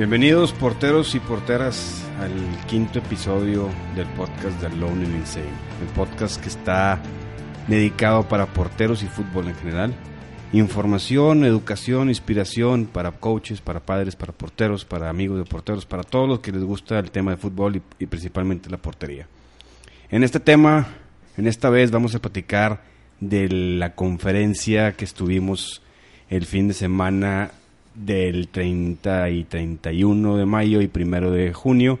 Bienvenidos porteros y porteras al quinto episodio del podcast de Alone and Insane, el podcast que está dedicado para porteros y fútbol en general. Información, educación, inspiración para coaches, para padres, para porteros, para amigos de porteros, para todos los que les gusta el tema de fútbol y, y principalmente la portería. En este tema, en esta vez vamos a platicar de la conferencia que estuvimos el fin de semana del 30 y 31 de mayo y primero de junio.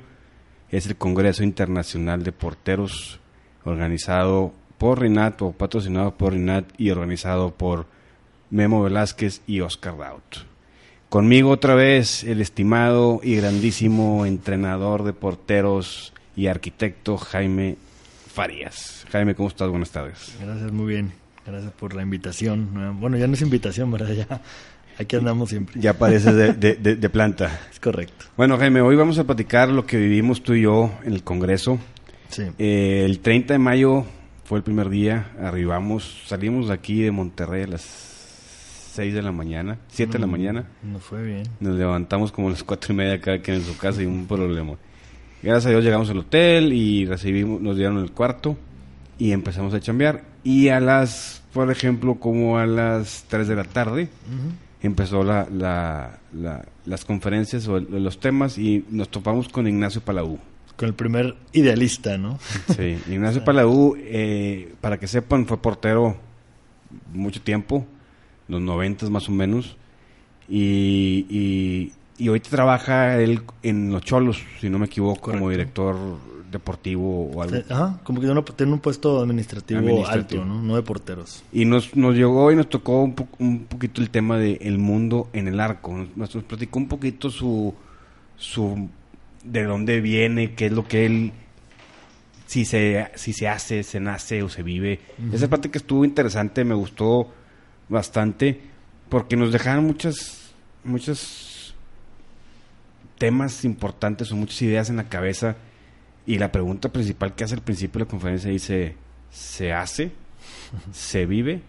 Es el Congreso Internacional de Porteros organizado por Rinat o patrocinado por Rinat y organizado por Memo Velázquez y Oscar Daut. Conmigo otra vez el estimado y grandísimo entrenador de porteros y arquitecto Jaime Farías. Jaime, ¿cómo estás? Buenas tardes. Gracias, muy bien. Gracias por la invitación. Bueno, ya no es invitación, ¿verdad? Ya aquí andamos siempre. Ya pareces de, de, de, de, planta. Es correcto. Bueno, Jaime, hoy vamos a platicar lo que vivimos tú y yo en el Congreso. Sí. Eh, el 30 de mayo fue el primer día. Arribamos, salimos de aquí de Monterrey a las 6 de la mañana, 7 de la mañana. Nos fue bien. Nos levantamos como a las 4 y media cada quien en su casa y un problema. Gracias a Dios llegamos al hotel y recibimos, nos dieron el cuarto y empezamos a chambear. Y a las, por ejemplo, como a las 3 de la tarde, empezó la, la, la, las conferencias o los temas y nos topamos con Ignacio Palau. Con el primer idealista, ¿no? Sí, Ignacio Palau, eh, para que sepan, fue portero mucho tiempo, los noventas más o menos, y, y, y ahorita trabaja él en Los Cholos, si no me equivoco, Correcto. como director deportivo o algo. Ajá, como que tiene, tiene un puesto administrativo, Administrativo. alto, ¿no? No de porteros. Y nos, nos llegó y nos tocó un, po un poquito el tema de el mundo en el arco. Nos, nos platicó un poquito su, su de dónde viene, qué es lo que él si se, si se hace, se nace o se vive. Uh -huh. Esa parte que estuvo interesante, me gustó bastante, porque nos dejaron muchas, muchos temas importantes o muchas ideas en la cabeza. Y la pregunta principal que hace al principio de la conferencia dice, ¿se hace? ¿Se vive?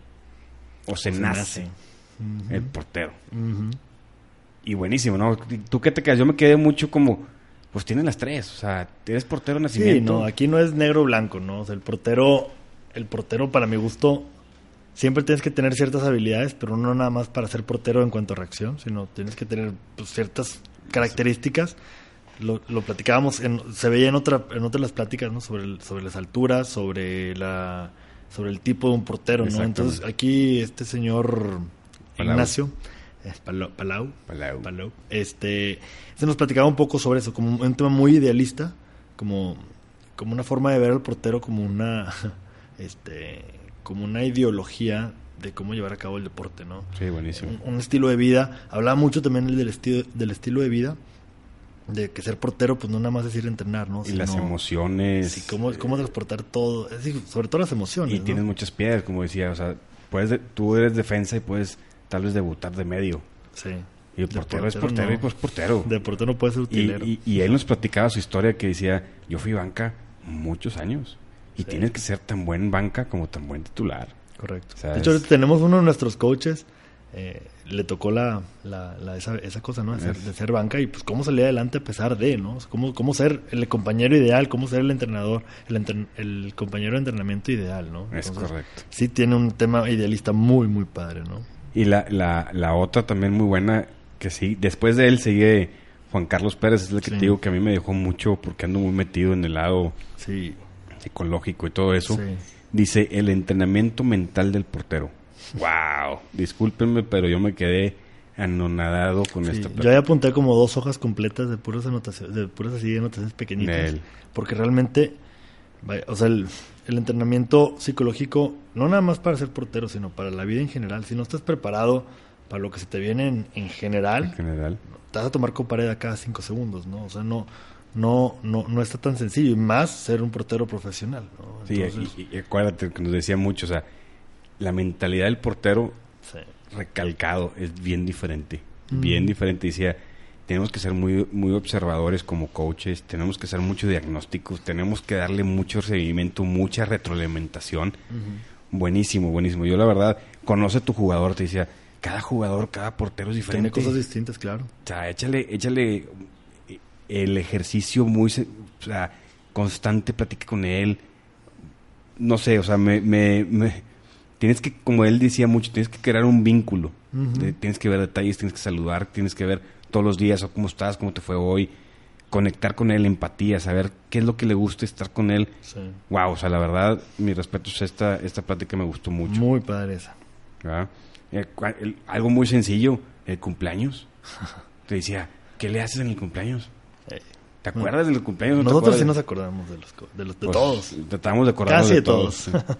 ¿O se, nace? nace. Uh -huh. El portero. Uh Y buenísimo, ¿no? ¿Tú qué te quedas? Yo me quedé mucho como, pues tienen las tres. O sea, eres portero de nacimiento. Sí, no, aquí no es negro o blanco, ¿no? O sea, el portero, el portero para mi gusto, siempre tienes que tener ciertas habilidades, pero no nada más para ser portero en cuanto a reacción, sino tienes que tener pues, ciertas características. Lo, lo platicábamos, en, se veía en otra en otras las pláticas, ¿no? Sobre, el, sobre las alturas, sobre la sobre el tipo de un portero, ¿no? Entonces aquí este señor Palau. Ignacio Palau, Palau, Palau. Palau, este, se nos platicaba un poco sobre eso, como un tema muy idealista, como, como una forma de ver al portero como una, este, como una ideología de cómo llevar a cabo el deporte, ¿no? Sí, buenísimo. Un, un estilo de vida. Hablaba mucho también del estilo, del estilo de vida, de que ser portero, pues no nada más es ir a entrenar, ¿no? Y Sino, las emociones. Sí, cómo, cómo transportar todo, es decir, sobre todo las emociones. Y ¿no? tienes muchas piedras, como decía, o sea, puedes, tú eres defensa y puedes tal vez debutar de medio. Sí. Y el portero, portero, es portero no. y pues portero. De portero no puede ser utilero. Y, y, y, él nos platicaba su historia que decía, yo fui banca muchos años. Y Sí. tienes que ser tan buen banca como tan buen titular. Correcto. De hecho, tenemos uno de nuestros coaches, eh, le tocó la, la, la- esa, esa cosa, ¿no? De ser, de ser banca y pues cómo salir adelante a pesar de, ¿no? Cómo, cómo ser el compañero ideal, cómo ser el entrenador, el, entren- el compañero de entrenamiento ideal, ¿no? Es correcto. Sí tiene un tema idealista muy, muy padre, ¿no? Y la, la, la otra también muy buena, que sí, después de él sigue Juan Carlos Pérez, es el que Sí. te digo que a mí me dejó mucho porque ando muy metido en el lado Sí. psicológico y todo eso. Sí. Dice el entrenamiento mental del portero. Wow, discúlpenme, pero yo me quedé anonadado con Sí, esta Yo ahí apunté como dos hojas completas de puras anotaciones, de puras así anotaciones pequeñitas. Porque realmente, vaya, o sea, el, el entrenamiento psicológico, no nada más para ser portero, sino para la vida en general. Si no estás preparado para lo que se te viene en, en general, en general. te vas a tomar con pared a cada cinco segundos, ¿no? O sea, no, no, no, no está tan sencillo. Y más ser un portero profesional, ¿no? Sí, y, y acuérdate que nos decía mucho, o sea, la mentalidad del portero sí. recalcado es bien diferente. Mm. Bien diferente. Decía, tenemos que ser muy, muy observadores como coaches, tenemos que hacer muchos diagnósticos, tenemos que darle mucho seguimiento, mucha retroalimentación. Buenísimo, buenísimo. Yo la verdad, conoce a tu jugador, te decía, cada jugador, cada portero es diferente. Tiene cosas distintas, claro. O sea, échale, échale el ejercicio muy, se- o sea, constante, platica con él. No sé, o sea, me, me, me- tienes que, como él decía mucho, tienes que crear un vínculo. De- tienes que ver detalles, tienes que saludar, tienes que ver todos los días, o cómo estás, cómo te fue hoy, conectar con él, empatía, saber qué es lo que le gusta estar con él. Sí. Wow, o sea, la verdad, mi respeto es esta, esta plática me gustó mucho. Muy padre esa. Eh, el- algo muy sencillo, el cumpleaños. Te decía, ¿qué le haces en el cumpleaños? Eh, ¿Te acuerdas del cumpleaños? ¿No Nosotros sí nos acordamos de los, de, los, de Pues, todos. Tratamos de acordarnos Casi de de todos. todos.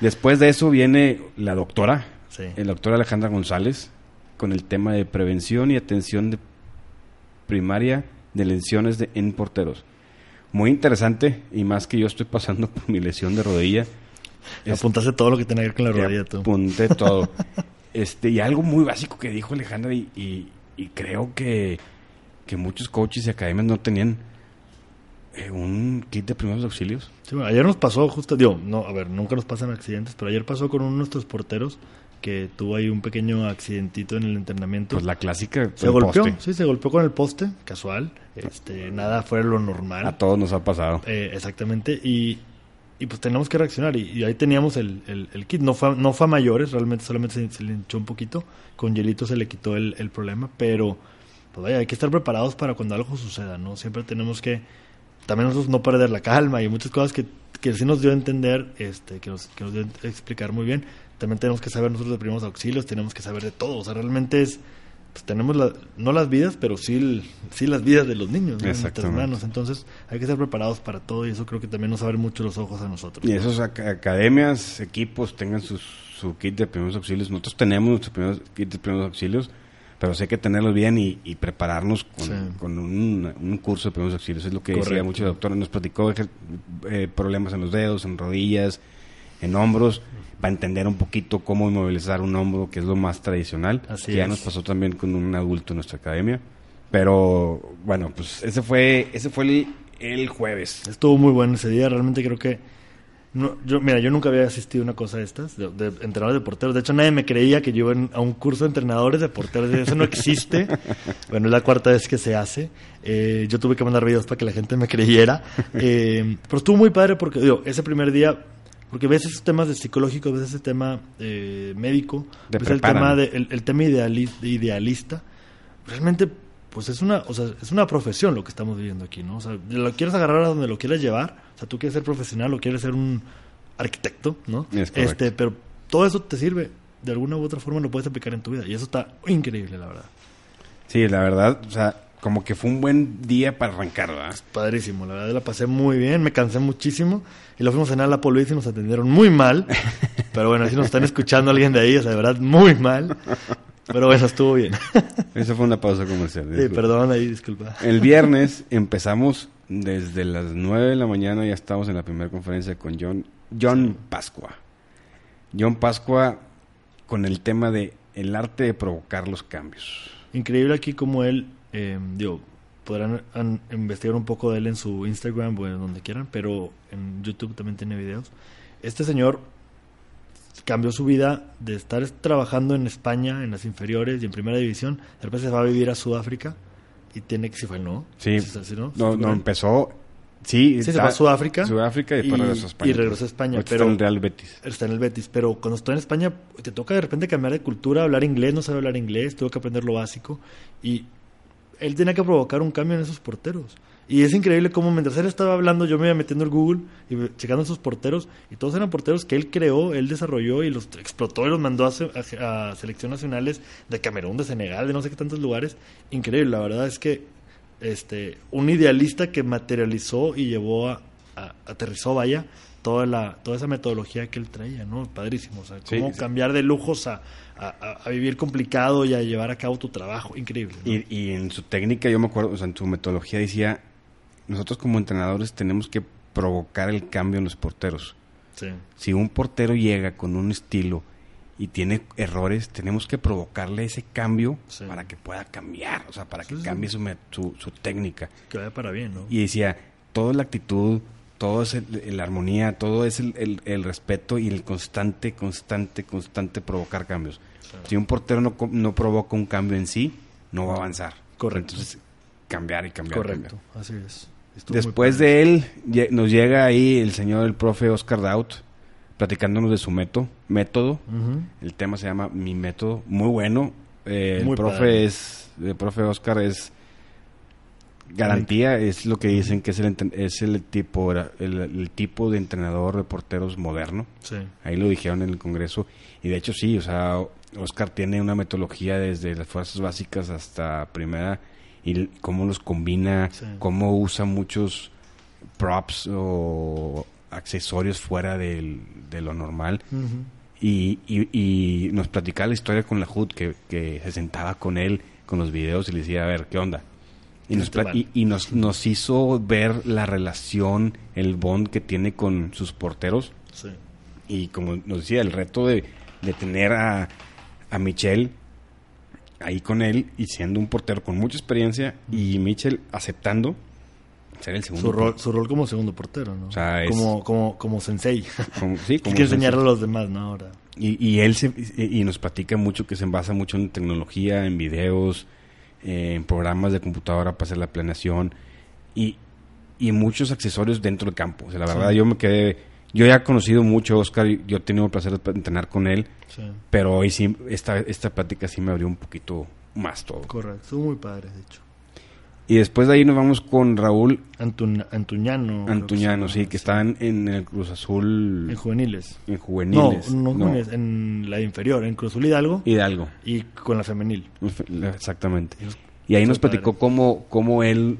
Después de eso viene la doctora, Sí. la doctora Alejandra González, con el tema de prevención y atención de primaria de lesiones de, en porteros. Muy interesante, y más que yo estoy pasando por mi lesión de rodilla. Apuntaste todo lo que tenía que ver con la rodilla tú. apunté todo. este, y algo muy básico que dijo Alejandra, y, y- y creo que, que muchos coaches y academias no tenían un kit de primeros auxilios. Sí, bueno, ayer nos pasó justo, digo, no, a ver, nunca nos pasan accidentes, pero ayer pasó con uno de nuestros porteros que tuvo ahí un pequeño accidentito en el entrenamiento. Pues la clásica se golpeó, poste. sí, se golpeó con el poste, casual, este, nada fuera de lo normal. A todos nos ha pasado. Eh, exactamente, y, y pues tenemos que reaccionar. Y, y ahí teníamos el, el- el kit. No fue, no fue a mayores, realmente solamente se, se le hinchó un poquito. Con hielito se le quitó el, el problema, pero pues vaya, hay que estar preparados para cuando algo suceda, ¿no? Siempre tenemos que también nosotros no perder la calma y muchas cosas que, que sí nos dio a entender, este, que nos, que nos dio a explicar muy bien. También tenemos que saber nosotros de primeros auxilios, tenemos que saber de todo. O sea, realmente es, pues tenemos la- no las vidas, pero sí, el- sí las vidas de los niños ¿no? nuestras manos. Entonces hay que estar preparados para todo y eso creo que también nos abre mucho los ojos a nosotros. Y esos ac- academias, equipos, tengan sus, su kit de primeros auxilios. Nosotros tenemos nuestro primeros, kit de primeros auxilios, pero sí hay que tenerlos bien y, y prepararnos con, Sí. con un, un curso de primeros auxilios. Es lo que decía mucho el doctor. Nos platicó ejer- eh, problemas en los dedos, en rodillas, en hombros, para entender un poquito cómo inmovilizar un hombro, que es lo más tradicional. Así que ya nos pasó también con un adulto en nuestra academia. Pero bueno, pues ese fue, ese fue el, el jueves. Estuvo muy bueno ese día, realmente creo que... No, yo, mira, yo nunca había asistido a una cosa de estas, de, de entrenadores de porteros. De hecho, nadie me creía que yo iba a un curso de entrenadores de porteros. Eso no existe. bueno, es la cuarta vez que se hace. Eh, yo tuve que mandar videos para que la gente me creyera. Eh, pero estuvo muy padre porque, digo, ese primer día, porque ves esos temas de psicológico, ves ese tema eh, médico, ves el tema, de, el, el tema ideali- idealista. Realmente, pues es una, o sea, es una profesión lo que estamos viviendo aquí, ¿no? O sea, lo quieres agarrar a donde lo quieres llevar. O sea, tú quieres ser profesional o quieres ser un arquitecto, ¿no? Es este, pero todo eso te sirve. De alguna u otra forma lo puedes aplicar en tu vida. Y eso está increíble, la verdad. Sí, la verdad, o sea, como que fue un buen día para arrancar, ¿verdad? Padrísimo, la verdad la pasé muy bien, me cansé muchísimo. Y lo fuimos a cenar a la Luis y nos atendieron muy mal. Pero bueno, si nos están escuchando alguien de ahí, o sea, de verdad, muy mal. Pero bueno, estuvo bien. Eso fue una pausa comercial. Sí, disculpa. perdón ahí, disculpa. El viernes empezamos desde las 9 de la mañana, ya estamos en la primera conferencia con John, John Pascua. John Pascua con el tema de el arte de provocar los cambios. Increíble aquí como él, eh, digo, podrán an- investigar un poco de él en su Instagram o en donde quieran, pero en YouTube también tiene videos. Este señor cambió su vida de estar trabajando en España, en las inferiores y en primera división, de repente se va a vivir a Sudáfrica y tiene que, si fue, ¿no? Sí, ¿Sí, no? no, empezó. Sí, Sí, se fue a Sudáfrica. Sudáfrica y después regresó a España. Y regresó a España, pero está en el Real Betis. está en el Betis, pero cuando estoy en España te toca de repente cambiar de cultura, hablar inglés, no sabe hablar inglés, tuvo que aprender lo básico y él tenía que provocar un cambio en esos porteros. Y es increíble cómo mientras él estaba hablando yo me iba metiendo el Google y checando esos porteros y todos eran porteros que él creó, él desarrolló y los explotó y los mandó a, a, selecciones nacionales de Camerún, de Senegal, de no sé qué tantos lugares. Increíble, la verdad es que este un idealista que materializó y llevó a, a- aterrizó vaya toda la toda esa metodología que él traía no padrísimo o sea Sí, cómo sí. cambiar de lujos a, a- vivir complicado y a llevar a cabo tu trabajo increíble ¿no? Y, y en su técnica, yo me acuerdo, o sea, en su metodología decía, nosotros como entrenadores tenemos que provocar el cambio en los porteros. sí Si un portero llega con un estilo y tiene errores, tenemos que provocarle ese cambio Sí. para que pueda cambiar, o sea, para que Sí, cambie su, su, su técnica. que vaya para bien no Y decía, toda la actitud, todo es el- la armonía, todo es el, el- el respeto y el constante, constante, constante provocar cambios. Si un portero no, no provoca un cambio en sí, no va a avanzar. Correcto. Entonces, cambiar y cambiar. Correcto, cambiar. así es. Estuvo Después de él, nos llega ahí el señor, el profe Oscar Daut, platicándonos de su método. método. El tema se llama Mi Método, muy bueno. Eh, el profe padre. es, el profe Oscar es garantía, es lo que dicen que es el, es el tipo, el, el tipo de entrenador de porteros moderno. Sí. Ahí lo dijeron en el Congreso. Y de hecho sí, o sea, Oscar tiene una metodología desde las fuerzas básicas hasta primera y cómo los combina, Sí. cómo usa muchos props o accesorios fuera del- de lo normal. Y, y, y nos platicaba la historia con la HUD, que, que se sentaba con él con los videos y le decía, a ver, ¿qué onda? Y, nos, Este y, y nos, nos hizo ver la relación, el bond que tiene con sus porteros. Sí. Y como nos decía, el reto de, de tener a, a Michel ahí con él y siendo un portero con mucha experiencia y Michel aceptando ser el segundo. Su rol, su rol como segundo portero, ¿no? O sea, es- como, como, como sensei. como- sí, Hay como que enseñarle a los demás, ¿no? Ahora. Y, y él se- y y nos platica mucho que se basa mucho en tecnología, en videos, eh, en programas de computadora para hacer la planeación y, y muchos accesorios dentro del campo. O sea, la Sí. verdad, yo me quedé. Yo ya he conocido mucho a Oscar, y yo he tenido el placer de entrenar con él, Sí. pero hoy sí, esta, esta plática sí me abrió un poquito más todo. Correcto. Muy padre, de hecho. Y después de ahí nos vamos con Raúl Antun- Antuñano. Antuñano, sí, que están en el Cruz Azul En juveniles. en No, juveniles. no, juveniles, en la inferior, en Cruzul Hidalgo Hidalgo. y con la femenil. Exactamente. Y ahí nos platicó cómo, cómo él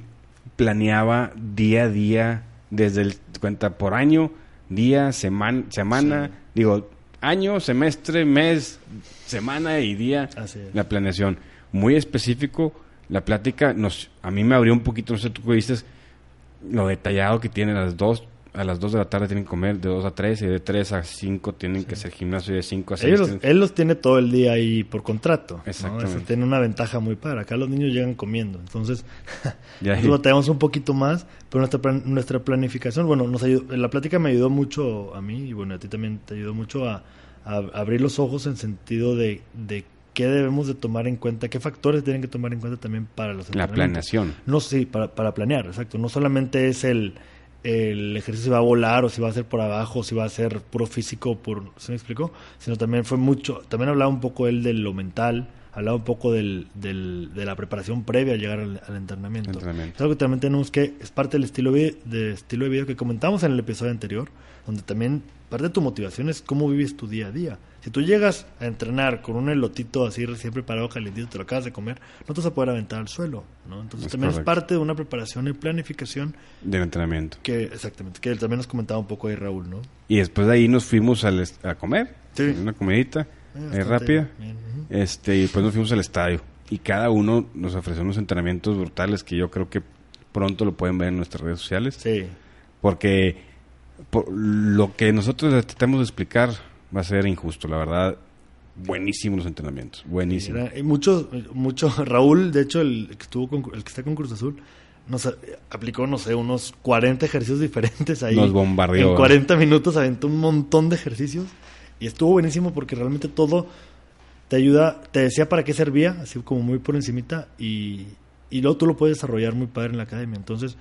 planeaba día a día, desde el cuenta por año, día, semana, semana, Sí. digo, año, semestre, mes, semana y día, Así es. la planeación. Muy específico, la plática nos, a mí me abrió un poquito, no sé tú qué viste, lo detallado que tiene a las dos, a las 2 de la tarde tienen que comer, de 2 a 3, y de 3 a 5 tienen que hacer gimnasio, y de 5 a 6 Ellos los- él los tiene todo el día ahí por contrato. ¿no? Exactamente. Eso tiene una ventaja muy padre. Acá los niños llegan comiendo. Entonces, nosotros batallamos un poquito más, pero nuestra, plan- nuestra planificación, bueno, nos ayudó, la plática me ayudó mucho a mí y bueno, a ti también te ayudó mucho a, a abrir los ojos en sentido de, de qué debemos de tomar en cuenta, qué factores tienen que tomar en cuenta también para los la entrenamientos. planeación. No, sí, para, para planear, exacto. No solamente es el, el ejercicio si va a volar o si va a ser por abajo, o si va a ser puro físico, por, ¿se me explicó? Sino también fue mucho, también hablaba un poco él de lo mental, hablaba un poco del, del, de la preparación previa a llegar al, al entrenamiento. Entrenamiento. Es algo que también tenemos que, es parte del estilo de, de estilo de vida que comentamos en el episodio anterior, donde también parte de tu motivación es cómo vives tu día a día. Si tú llegas a entrenar con un elotito así recién preparado, calentito, te lo acabas de comer, no te vas a poder aventar al suelo, ¿no? Entonces Es también es parte de una preparación y planificación del entrenamiento. que, exactamente, que también nos comentaba un poco ahí Raúl, ¿no? Y después de ahí nos fuimos al a comer, Sí. una comidita Eh, eh, rápida, bien, este, y después nos fuimos al estadio. Y cada uno nos ofreció unos entrenamientos brutales que yo creo que pronto lo pueden ver en nuestras redes sociales. Sí, Porque por lo que nosotros tratamos de explicar va a ser injusto, la verdad. Buenísimos los entrenamientos, buenísimos. Era- y mucho, mucho, Raúl, de hecho, el que estuvo con, el que está con Cruz Azul, nos aplicó, no sé, unos 40 ejercicios diferentes ahí. Nos bombardeó. En 40 minutos aventó un montón de ejercicios y estuvo buenísimo porque realmente todo te ayuda, te decía para qué servía, así como muy por encimita y, y luego tú lo puedes desarrollar muy padre en la academia. Entonces,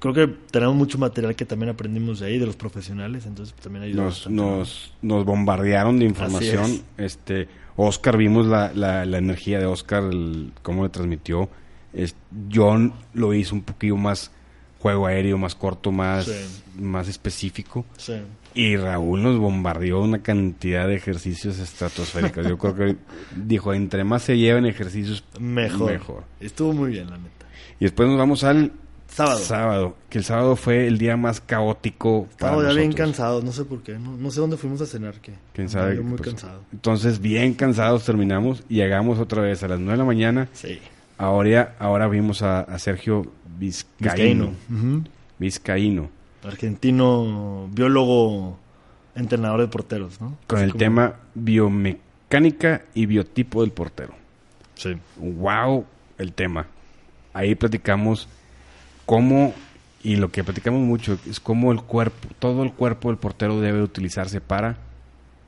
creo que tenemos mucho material que también aprendimos de ahí, de los profesionales, entonces también ayuda nos, nos, nos bombardearon de información. Este, Oscar, vimos la, la, la energía de Oscar, el- cómo le transmitió. Es, John lo hizo un poquito más juego aéreo, más corto, más, Sí. más específico. Sí. Y Raúl nos bombardeó una cantidad de ejercicios estratosféricos. Yo creo que dijo, entre más se lleven ejercicios, Mejor. mejor. Estuvo muy bien, la neta. Y después nos vamos al Sábado. sábado, que el sábado fue el día más caótico para Estamos ya bien cansados, no sé por qué. No, no sé dónde fuimos a cenar. ¿qué? ¿Quién sabe? Muy Pues, cansado. Entonces, bien cansados terminamos y llegamos otra vez a las 9 de la mañana. Sí. Ahora, ahora vimos a, a Sergio Vizcaíno. Vizcaíno. Vizcaíno. Argentino, biólogo, entrenador de porteros, ¿no? Con Así el como- tema biomecánica y biotipo del portero. Sí. Wow, el tema. Ahí platicamos cómo Y lo que platicamos mucho es cómo el cuerpo, todo el cuerpo del portero debe utilizarse para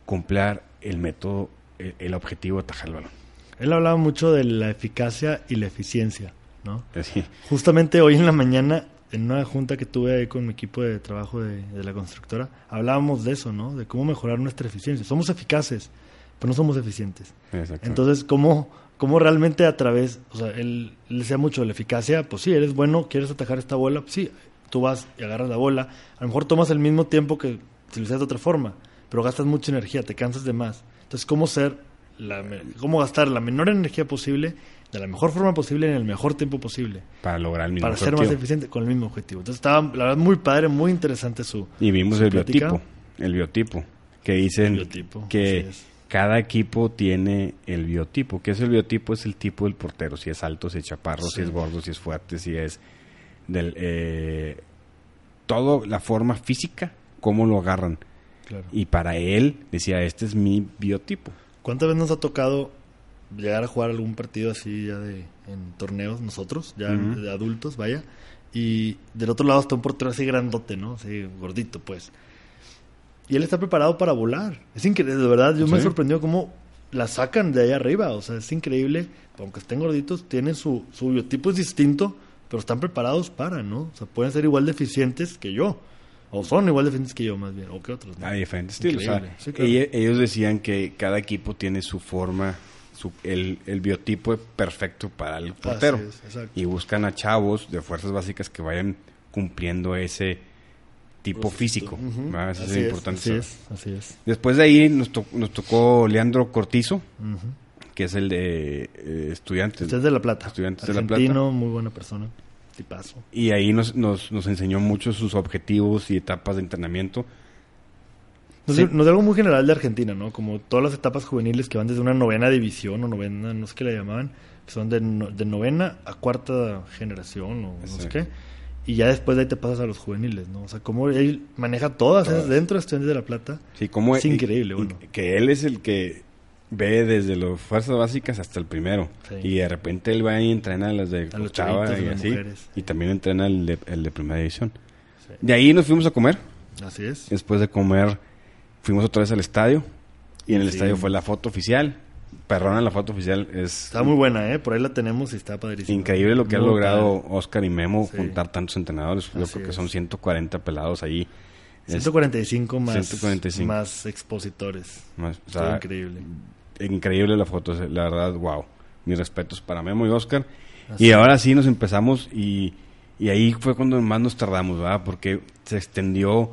cumplir el método, el, el objetivo de atajar el balón. Él hablaba mucho de la eficacia y la eficiencia, ¿no? Así. Justamente hoy en la mañana, en una junta que tuve ahí con mi equipo de trabajo de, de la constructora, hablábamos de eso, ¿no? De cómo mejorar nuestra eficiencia. Somos eficaces, pero no somos eficientes. Entonces, ¿cómo, cómo realmente a través, o sea, él, él decía mucho de la eficacia, pues sí, eres bueno, quieres atajar esta bola, pues sí, tú vas y agarras la bola, a lo mejor tomas el mismo tiempo que si lo hicieras de otra forma, pero gastas mucha energía, te cansas de más. Entonces, ¿cómo ser, la, cómo gastar la menor energía posible, de la mejor forma posible, en el mejor tiempo posible, para lograr el mismo para ser más objetivo. eficiente con el mismo objetivo? Entonces, estaba, la verdad, muy padre, muy interesante su... Y vimos su el plática. biotipo, el biotipo, que dicen El biotipo, que. Cada equipo tiene el biotipo. ¿Qué es el biotipo? Es el tipo del portero, si es alto, si es chaparro, Sí. si es gordo, si es fuerte, si es del... Eh, todo, la forma física, cómo lo agarran. Claro. Y para él, decía, este es mi biotipo. ¿Cuántas veces nos ha tocado llegar a jugar algún partido así ya de en torneos nosotros, ya de adultos, vaya? Y del otro lado está un portero así grandote, ¿no? Así gordito, pues. Y él está preparado para volar. Es increíble, de verdad, yo me Sí. sorprendió cómo la sacan de ahí arriba. O sea, es increíble. Aunque estén gorditos, tienen su, su biotipo es distinto, pero están preparados para, ¿no? O sea, pueden ser igual de eficientes que yo. O son igual de eficientes que yo, más bien. O que otros. ¿no? A diferentes estilos. O sea, Increíble. Sí, claro. ella- ellos decían que cada equipo tiene su forma, su, el, el biotipo perfecto para el portero. Es, y buscan a chavos de fuerzas básicas que vayan cumpliendo ese tipo físico. Eso Así es importante. Así es, así es. Después de ahí nos, to- nos tocó Leandro Cortizo, que es el de eh, estudiantes. Usted es de La Plata. Estudiantes de La Argentino, muy buena persona. Tipazo. Y ahí nos, nos, nos enseñó mucho sus objetivos y etapas de entrenamiento. Nos, Sí. nos dio algo muy general de Argentina, ¿no? Como todas las etapas juveniles que van desde una novena división o novena, no sé qué le llamaban, que son de, no- de novena a cuarta generación o no sé qué. Y ya después de ahí te pasas a los juveniles, ¿no? O sea, como él maneja todas esas Todas. dentro de Estudiantes de La Plata. Sí, como Es increíble, y- bueno. Que él es el que ve desde las fuerzas básicas hasta el primero. Sí. Y de repente él va y entrena a las de A los octava y así. mujeres. Y también entrena el de, el de primera división. Sí. De ahí nos fuimos a comer. Así es. Después de comer, fuimos otra vez al estadio. Y en el Sí. estadio fue la foto oficial. Perrona, la foto oficial es Está muy buena, ¿eh? Por ahí la tenemos y está padrísima. increíble lo que ha Muy logrado padre. Oscar y Memo Sí. juntar tantos entrenadores. Yo Así creo que es. son 140 pelados ahí. Es 145 más, 145. más expositores. más- o sea, increíble. increíble la foto, la verdad, wow. Mis respetos para Memo y Oscar. Así y ahora sí nos empezamos y, y ahí fue cuando más nos tardamos, ¿verdad? Porque se extendió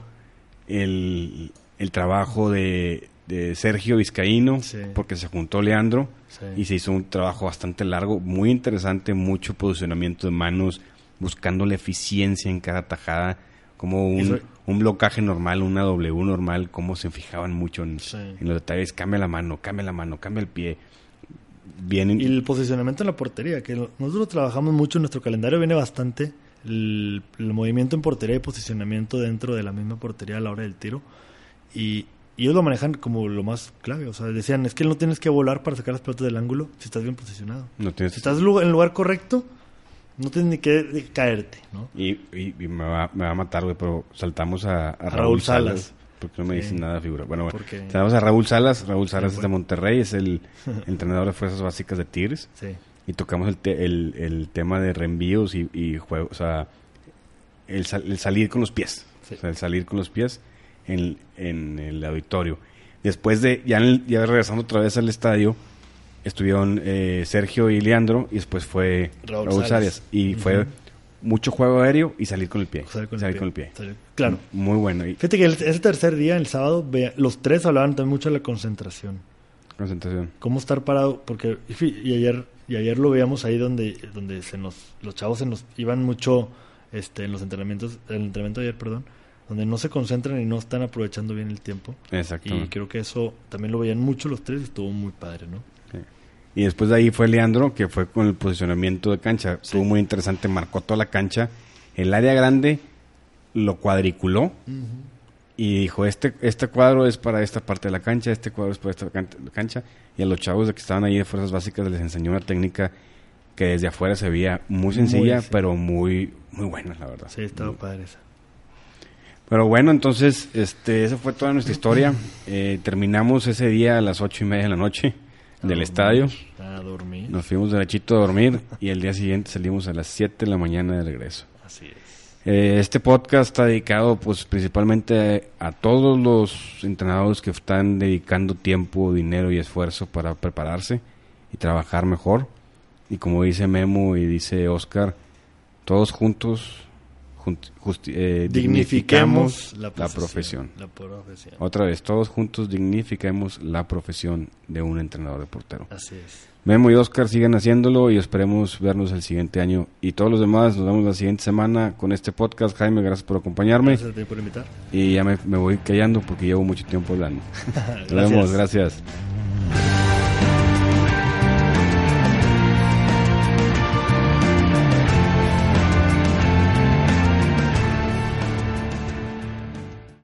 el, el trabajo de, de Sergio Vizcaíno, Sí. porque se juntó Leandro Sí. y se hizo un trabajo bastante largo, muy interesante, mucho posicionamiento de manos, buscando la eficiencia en cada tajada, como un, Eso- un blocaje normal, una W normal, cómo se fijaban mucho en, Sí. en los detalles, cambia la mano, cambia la mano, cambia el pie. Vienen Y el posicionamiento en la portería, que nosotros trabajamos mucho en nuestro calendario, viene bastante el, el movimiento en portería y posicionamiento dentro de la misma portería a la hora del tiro. Y, y ellos lo manejan como lo más clave. O sea, decían, es que no tienes que volar para sacar las pelotas del ángulo si estás bien posicionado. no tienes Si estás en el lugar correcto, no tienes ni que caerte, ¿no? y, y- y me, va, me va a matar, güey, pero saltamos a, a Raúl, Raúl Salas. Salas. Porque no me Sí. dicen nada, figura. Bueno, bueno. Saludamos a Raúl Salas. Raúl Salas Sí, es de. Monterrey, es el entrenador de fuerzas básicas de Tigres. Sí. Y tocamos el, te- el, el tema de reenvíos y, y juegos, o sea, el, sal- el salir con los pies. Sí. O sea, el salir con los pies en, en el auditorio. Después de, ya, en el- ya regresando otra vez al estadio, estuvieron eh, Sergio y Leandro y después fue Raúl Raúl. Salas. Y fue mucho juego aéreo y salir con el pie. Salir con, salir el, con pie. el pie. Salir- Claro. Muy bueno. Y Fíjate que el- ese tercer día, el sábado, vea- los tres hablaban también mucho de la concentración. concentración. cómo estar parado porque y ayer y ayer lo veíamos ahí donde donde se nos los chavos se nos iban mucho este en los entrenamientos el entrenamiento de ayer perdón donde no se concentran y no están aprovechando bien el tiempo Exacto. y creo que eso también lo veían mucho los tres y estuvo muy padre no Y después de ahí fue Leandro, que fue con el posicionamiento de cancha. Estuvo muy interesante, marcó toda la cancha. El área grande lo cuadriculó y dijo, este, este cuadro es para esta parte de la cancha, este cuadro es para esta can- cancha. Y a los chavos de que estaban ahí de Fuerzas Básicas les enseñó una técnica que desde afuera se veía muy sencilla, Muy, sí. pero muy, muy buena, la verdad. Sí, estaba padre esa. Pero bueno, entonces, este, esa fue toda nuestra historia. Eh, terminamos ese día a las ocho y media de la noche del estadio. A dormir. Nos fuimos derechito a dormir y el día siguiente salimos a las 7 de la mañana de regreso. Así es. Eh, este podcast está dedicado pues principalmente a todos los entrenadores que están dedicando tiempo, dinero y esfuerzo para prepararse y trabajar mejor. Y como dice Memo y dice Oscar, todos juntos eh, dignificamos la, profesión. La profesión. Otra vez, todos juntos dignifiquemos la profesión de un entrenador de portero. Así es. Memo y Oscar sigan haciéndolo y esperemos vernos el siguiente año. Y todos los demás nos vemos la siguiente semana con este podcast. Jaime, gracias por acompañarme. Gracias a ti por invitar. Y ya me, me voy callando porque llevo mucho tiempo hablando. Nos vemos, gracias.